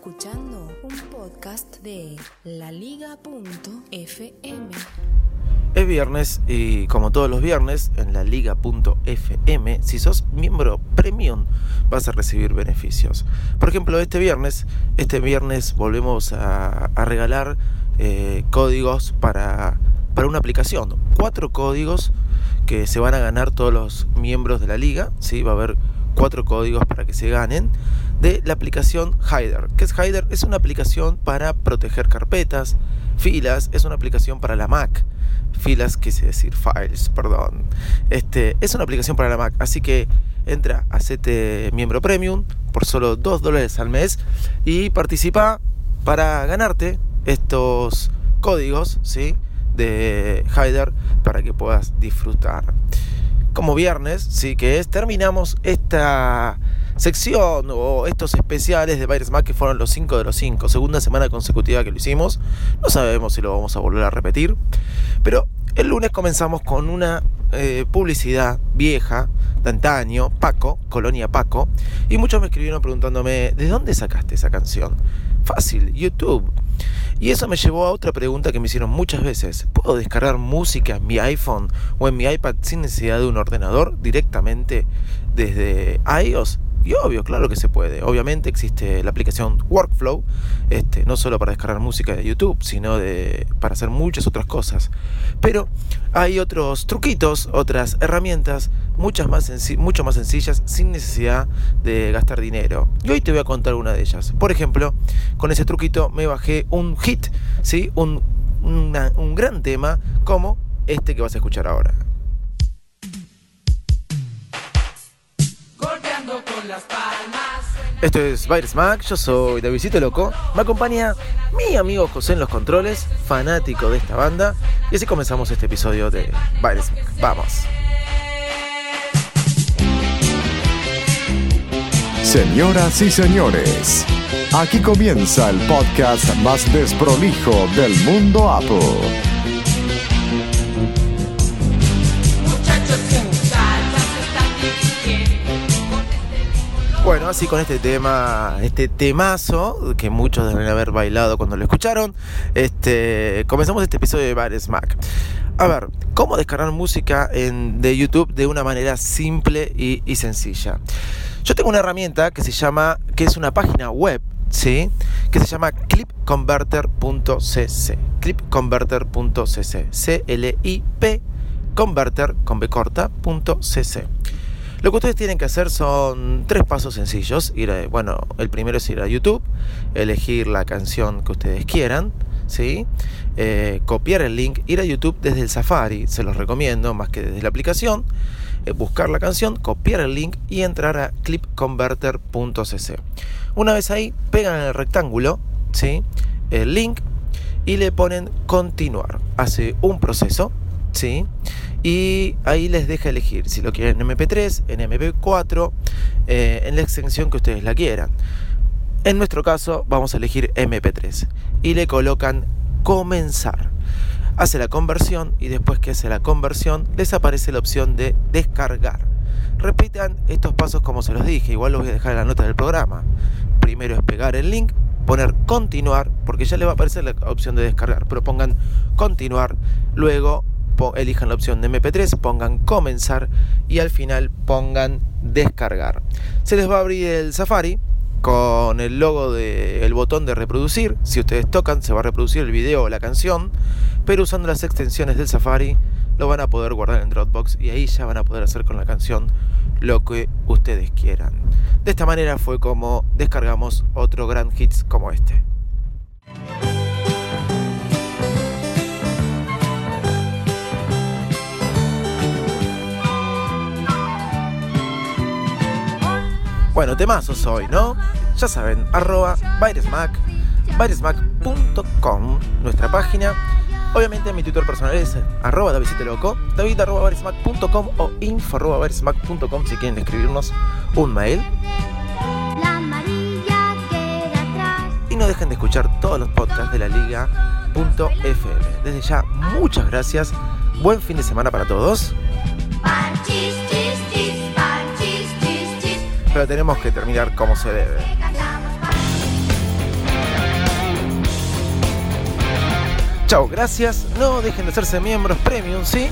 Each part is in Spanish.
Escuchando un podcast de laliga.fm. Es viernes y como todos los viernes en la liga.fm, si sos miembro premium vas a recibir beneficios. Por ejemplo, este viernes, este viernes volvemos a, regalar eh, códigos para, para una aplicación. Cuatro códigos que se van a ganar todos los miembros de la liga. ¿sí? Va a haber cuatro códigos para que se ganen de la aplicación Hider. ¿Qué es Hider? Es una aplicación para proteger carpetas, filas, es una aplicación para la Mac. Filas, quise decir files, perdón. Este, es una aplicación para la Mac, así que entra, a hacete miembro premium por solo 2 dólares al mes y participa para ganarte estos códigos, ¿sí? de Hider para que puedas disfrutar. Como viernes, sí que es, terminamos esta sección o estos especiales de Virus Mac que fueron los 5 de los 5, segunda semana consecutiva que lo hicimos. No sabemos si lo vamos a volver a repetir, pero el lunes comenzamos con una eh, publicidad vieja de antaño, Paco, Colonia Paco, y muchos me escribieron preguntándome, ¿de dónde sacaste esa canción? Fácil, YouTube. Y eso me llevó a otra pregunta que me hicieron muchas veces. ¿Puedo descargar música en mi iPhone o en mi iPad sin necesidad de un ordenador directamente desde iOS? Y obvio, claro que se puede. Obviamente existe la aplicación Workflow, este, no solo para descargar música de YouTube, sino de, para hacer muchas otras cosas. Pero hay otros truquitos, otras herramientas, muchas más mucho más sencillas, sin necesidad de gastar dinero. Y hoy te voy a contar una de ellas. Por ejemplo, con ese truquito me bajé un hit, ¿sí? un, un gran tema como este que vas a escuchar ahora. Esto es Virus Mac, yo soy Davidito Loco. Me acompaña mi amigo José en los controles, fanático de esta banda. Y así comenzamos este episodio de Virus Mac. Vamos. Señoras y señores, aquí comienza el podcast más desprolijo del mundo Apple. Bueno, así con este tema, este temazo que muchos deben haber bailado cuando lo escucharon, este, comenzamos este episodio de Bar Smack. A ver, ¿cómo descargar música en, de YouTube de una manera simple y, sencilla? Yo tengo una herramienta que se llama, que es una página web ¿sí? que se llama clipconverter.cc. Clipconverter.cc. C-L-I-P converter con B corta.cc. Lo que ustedes tienen que hacer son tres pasos sencillos. Ir bueno, el primero es ir a YouTube, elegir la canción que ustedes quieran, ¿sí? Eh, copiar el link, ir a YouTube desde el Safari, se los recomiendo más que desde la aplicación. Eh, buscar la canción, copiar el link y entrar a clipconverter.cc. Una vez ahí, pegan en el rectángulo, ¿sí? El link y le ponen continuar. Hace un proceso, ¿sí? Y ahí les deja elegir si lo quieren en MP3, en MP4, eh, en la extensión que ustedes la quieran. En nuestro caso vamos a elegir MP3 y le colocan comenzar. Hace la conversión y después que hace la conversión les aparece la opción de descargar. Repitan estos pasos como se los dije, igual los voy a dejar en la nota del programa. Primero es pegar el link, poner continuar, porque ya les va a aparecer la opción de descargar, pero pongan continuar, luego elijan la opción de MP3, pongan comenzar y al final pongan descargar. Se les va a abrir el Safari con el logo del botón de reproducir. Si ustedes tocan, se va a reproducir el video o la canción, pero usando las extensiones del Safari lo van a poder guardar en Dropbox y ahí ya van a poder hacer con la canción lo que ustedes quieran. De esta manera fue como descargamos otro gran hits como este. Bueno, temazos hoy, ¿no? Ya saben, arroba Bairesmac, bairesmac.com, nuestra página. Obviamente mi Twitter personal es arroba Loco, david arroba o info arroba si quieren escribirnos un mail. Y no dejen de escuchar todos los podcasts de la liga.fm. Desde ya, muchas gracias. Buen fin de semana para todos. Pero tenemos que terminar como se debe. Chao, gracias. No dejen de hacerse miembros premium, ¿sí?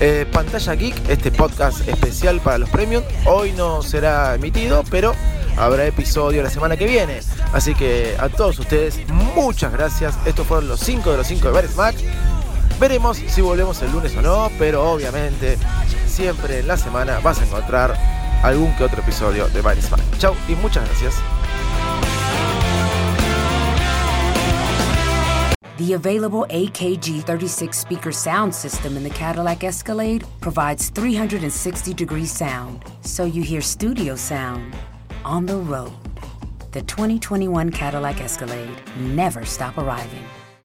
Eh, Pantalla Geek, este podcast especial para los premium, hoy no será emitido, pero habrá episodio la semana que viene. Así que a todos ustedes, muchas gracias. Estos fueron los 5 de los 5 de Bares Mac. Veremos si volvemos el lunes o no, pero obviamente siempre en la semana vas a encontrar algún que otro episodio de Bares Mac. Chao y muchas gracias. The available AKG 36 speaker sound system in the Cadillac Escalade provides 360 degree sound, so you hear studio sound on the road. The 2021 Cadillac Escalade never stop arriving.